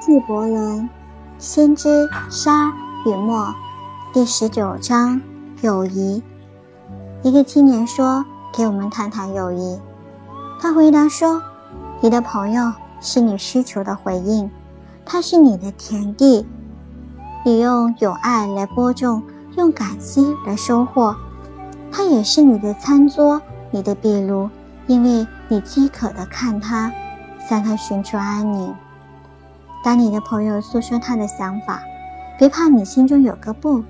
纪伯伦《先知沙与墨》第十九章友谊。一个青年说：“给我们谈谈友谊。”他回答说：“你的朋友是你需求的回应，他是你的田地，你用友爱来播种，用感激来收获。他也是你的餐桌，你的壁炉，因为你饥渴的看他，向他寻求安宁。当你的朋友诉说他的想法，别怕你心中有个不，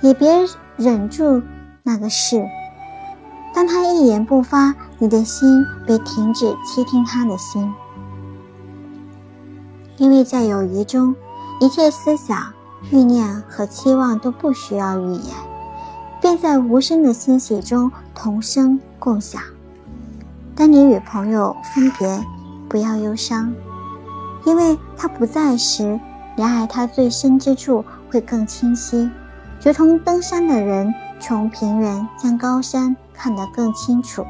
也别忍住那个是。”当他一言不发，你的心被停止倾听他的心，因为在友谊中，一切思想、欲念和期望都不需要语言，便在无声的欣喜中同声共享。当你与朋友分别，不要忧伤，因为他不在时，你爱他最深之处会更清晰，如同登山的人从平原将高山。看得更清楚。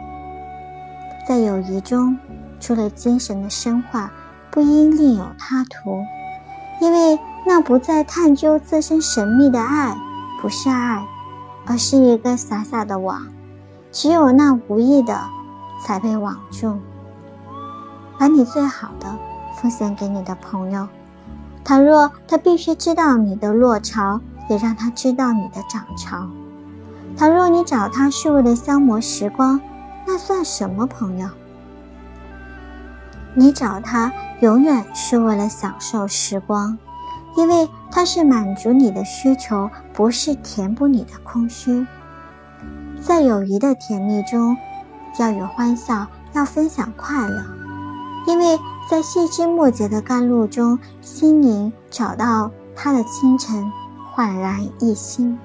在友谊中，除了精神的深化，不应另有他途，因为那不再探究自身神秘的爱，不是爱，而是一个傻傻的网。只有那无意的，才被网住。把你最好的奉献给你的朋友，倘若他必须知道你的落潮，也让他知道你的涨潮。倘若你找他是为了消磨时光，那算什么朋友？你找他永远是为了享受时光，因为他是满足你的需求，不是填补你的空虚。在友谊的甜蜜中，要有欢笑，要分享快乐，因为在细枝末节的甘露中，心灵找到它的清晨，焕然一新。